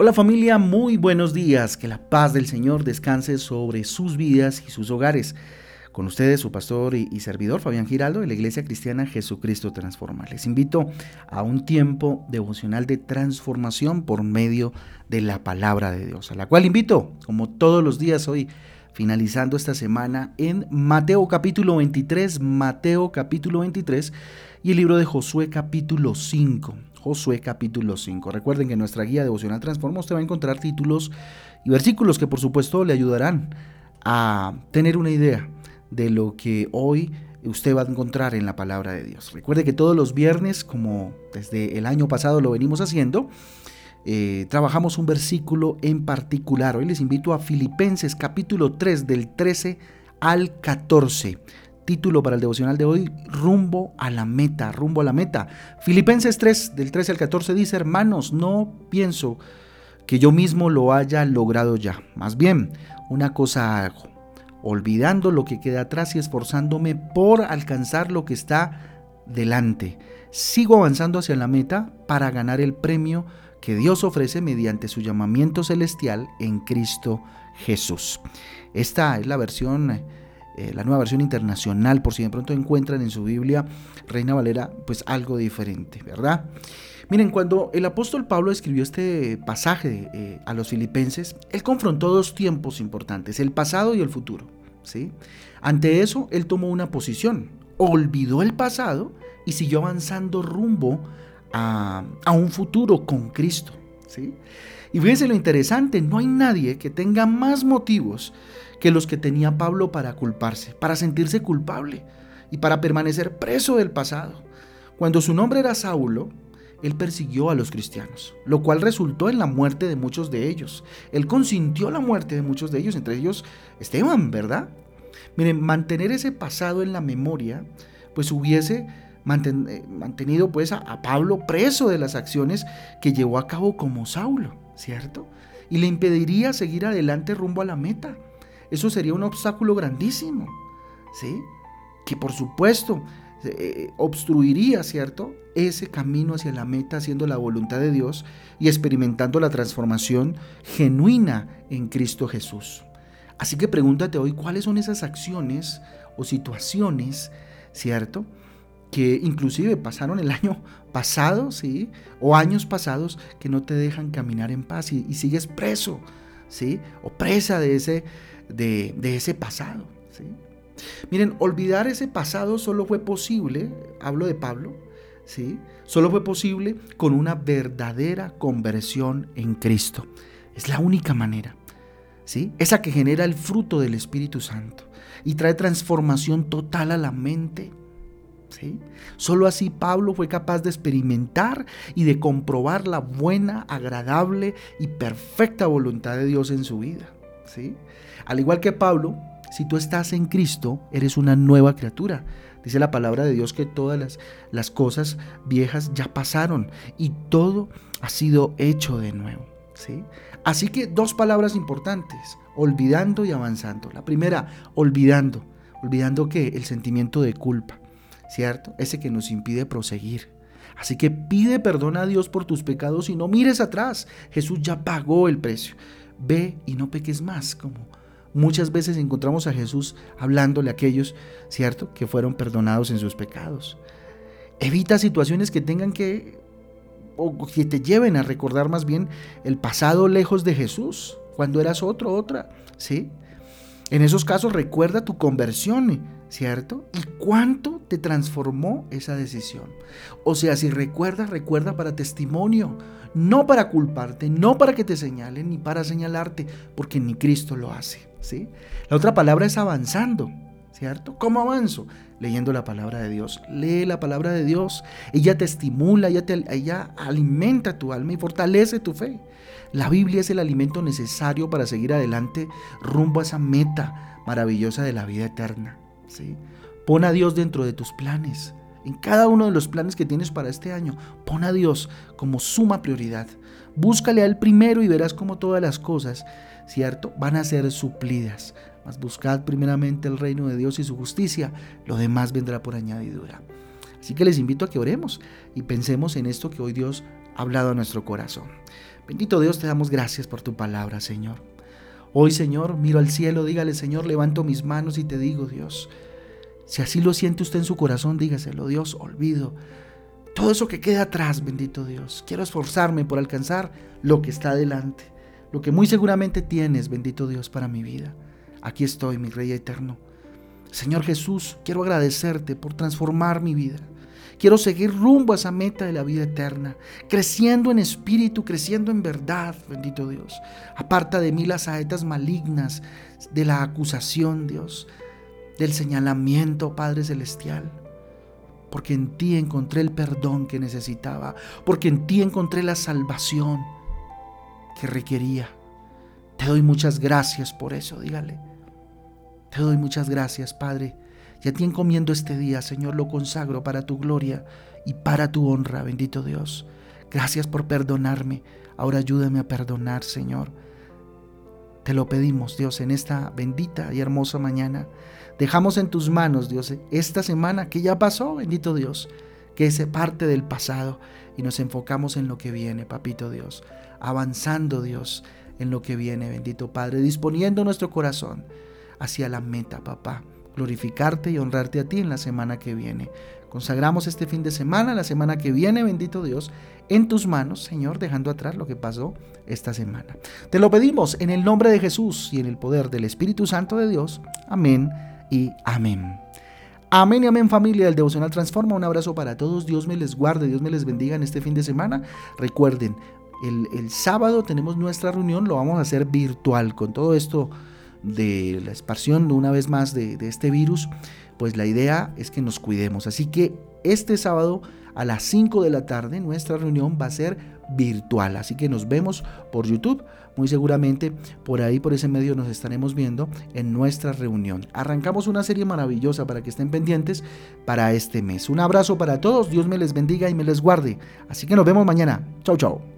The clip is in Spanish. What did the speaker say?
Hola familia, muy buenos días. Que la paz del Señor descanse sobre sus vidas y sus hogares. Con ustedes su pastor y, servidor Fabián Giraldo de la Iglesia Cristiana Jesucristo Transforma. Les invito a un tiempo devocional de transformación por medio de la palabra de Dios, a la cual invito, como todos los días hoy, finalizando esta semana en Mateo capítulo 23, Mateo capítulo 23 y el libro de Josué capítulo 5. Josué capítulo 5. Recuerden que en nuestra guía devocional Transforma usted va a encontrar títulos y versículos que por supuesto le ayudarán a tener una idea de lo que hoy usted va a encontrar en la palabra de Dios. Recuerde que todos los viernes, como desde el año pasado lo venimos haciendo, eh, trabajamos un versículo en particular. Hoy les invito a Filipenses capítulo 3 del 13 al 14 título para el devocional de hoy, rumbo a la meta, rumbo a la meta. Filipenses 3, del 13 al 14 dice, hermanos, no pienso que yo mismo lo haya logrado ya. Más bien, una cosa hago, olvidando lo que queda atrás y esforzándome por alcanzar lo que está delante. Sigo avanzando hacia la meta para ganar el premio que Dios ofrece mediante su llamamiento celestial en Cristo Jesús. Esta es la versión eh, la nueva versión internacional, por si de pronto encuentran en su Biblia Reina Valera, pues algo diferente, ¿verdad? Miren, cuando el apóstol Pablo escribió este pasaje eh, a los filipenses, él confrontó dos tiempos importantes, el pasado y el futuro. ¿sí? Ante eso, él tomó una posición, olvidó el pasado y siguió avanzando rumbo a, a un futuro con Cristo. Y fíjense lo interesante, no hay nadie que tenga más motivos que los que tenía Pablo para culparse, para sentirse culpable y para permanecer preso del pasado. Cuando su nombre era Saulo, él persiguió a los cristianos, lo cual resultó en la muerte de muchos de ellos. Él consintió la muerte de muchos de ellos, entre ellos Esteban, ¿verdad? Miren, mantener ese pasado en la memoria, pues hubiese eh, mantenido pues a, Pablo preso de las acciones que llevó a cabo como Saulo, ¿cierto? Y le impediría seguir adelante rumbo a la meta eso sería un obstáculo grandísimo, ¿sí? Que por supuesto eh, obstruiría, ¿cierto? Ese camino hacia la meta haciendo la voluntad de Dios y experimentando la transformación genuina en Cristo Jesús. Así que pregúntate hoy cuáles son esas acciones o situaciones, ¿cierto? Que inclusive pasaron el año pasado, ¿sí? O años pasados que no te dejan caminar en paz y, sigues preso, ¿sí? O presa de ese, de, ese pasado. ¿sí? Miren, olvidar ese pasado solo fue posible, hablo de Pablo, ¿sí? solo fue posible con una verdadera conversión en Cristo. Es la única manera. ¿sí? Esa que genera el fruto del Espíritu Santo y trae transformación total a la mente. ¿Sí? Solo así Pablo fue capaz de experimentar y de comprobar la buena, agradable y perfecta voluntad de Dios en su vida. ¿sí? Al igual que Pablo, si tú estás en Cristo, eres una nueva criatura. Dice la palabra de Dios que todas las, cosas viejas ya pasaron y todo ha sido hecho de nuevo. ¿sí? Así que dos palabras importantes, olvidando y avanzando. La primera, olvidando. Olvidando que el sentimiento de culpa, ¿cierto? Ese que nos impide proseguir. Así que pide perdón a Dios por tus pecados y no mires atrás. Jesús ya pagó el precio ve y no peques más, como muchas veces encontramos a Jesús hablándole a aquellos, ¿cierto?, que fueron perdonados en sus pecados. Evita situaciones que tengan que, o que te lleven a recordar más bien el pasado lejos de Jesús, cuando eras otro, otra, ¿sí? En esos casos recuerda tu conversión, ¿cierto? ¿Y cuánto te transformó esa decisión? O sea, si recuerdas, recuerda para testimonio, no para culparte, no para que te señalen, ni para señalarte, porque ni Cristo lo hace, ¿sí? La otra palabra es avanzando, ¿cierto? ¿Cómo avanzo? Leyendo la palabra de Dios. Lee la palabra de Dios. Ella te estimula, ella, te, ella alimenta tu alma y fortalece tu fe. La Biblia es el alimento necesario para seguir adelante rumbo a esa meta maravillosa de la vida eterna. ¿sí? Pon a Dios dentro de tus planes. En cada uno de los planes que tienes para este año, pon a Dios como suma prioridad. Búscale a Él primero y verás cómo todas las cosas, ¿cierto?, van a ser suplidas. Mas buscad primeramente el reino de Dios y su justicia, lo demás vendrá por añadidura. Así que les invito a que oremos y pensemos en esto que hoy Dios hablado a nuestro corazón. Bendito Dios, te damos gracias por tu palabra, Señor. Hoy, Señor, miro al cielo, dígale, Señor, levanto mis manos y te digo, Dios, si así lo siente usted en su corazón, dígaselo, Dios, olvido todo eso que queda atrás, bendito Dios. Quiero esforzarme por alcanzar lo que está adelante, lo que muy seguramente tienes, bendito Dios, para mi vida. Aquí estoy, mi Rey eterno. Señor Jesús, quiero agradecerte por transformar mi vida. Quiero seguir rumbo a esa meta de la vida eterna, creciendo en espíritu, creciendo en verdad, bendito Dios. Aparta de mí las saetas malignas de la acusación, Dios, del señalamiento, Padre Celestial. Porque en ti encontré el perdón que necesitaba, porque en ti encontré la salvación que requería. Te doy muchas gracias por eso, dígale. Te doy muchas gracias, Padre. Y a ti encomiendo este día, Señor, lo consagro para tu gloria y para tu honra, bendito Dios. Gracias por perdonarme. Ahora ayúdame a perdonar, Señor. Te lo pedimos, Dios, en esta bendita y hermosa mañana. Dejamos en tus manos, Dios, esta semana que ya pasó, bendito Dios, que es parte del pasado y nos enfocamos en lo que viene, papito Dios. Avanzando, Dios, en lo que viene, bendito Padre, disponiendo nuestro corazón hacia la meta, papá. Glorificarte y honrarte a ti en la semana que viene. Consagramos este fin de semana, la semana que viene, bendito Dios, en tus manos, Señor, dejando atrás lo que pasó esta semana. Te lo pedimos en el nombre de Jesús y en el poder del Espíritu Santo de Dios. Amén y amén. Amén y amén familia del Devocional Transforma. Un abrazo para todos. Dios me les guarde, Dios me les bendiga en este fin de semana. Recuerden, el, sábado tenemos nuestra reunión, lo vamos a hacer virtual con todo esto de la expansión una vez más de, de este virus. Pues la idea es que nos cuidemos. Así que este sábado a las 5 de la tarde nuestra reunión va a ser virtual. Así que nos vemos por YouTube. Muy seguramente por ahí, por ese medio, nos estaremos viendo en nuestra reunión. Arrancamos una serie maravillosa para que estén pendientes para este mes. Un abrazo para todos. Dios me les bendiga y me les guarde. Así que nos vemos mañana. Chau, chau.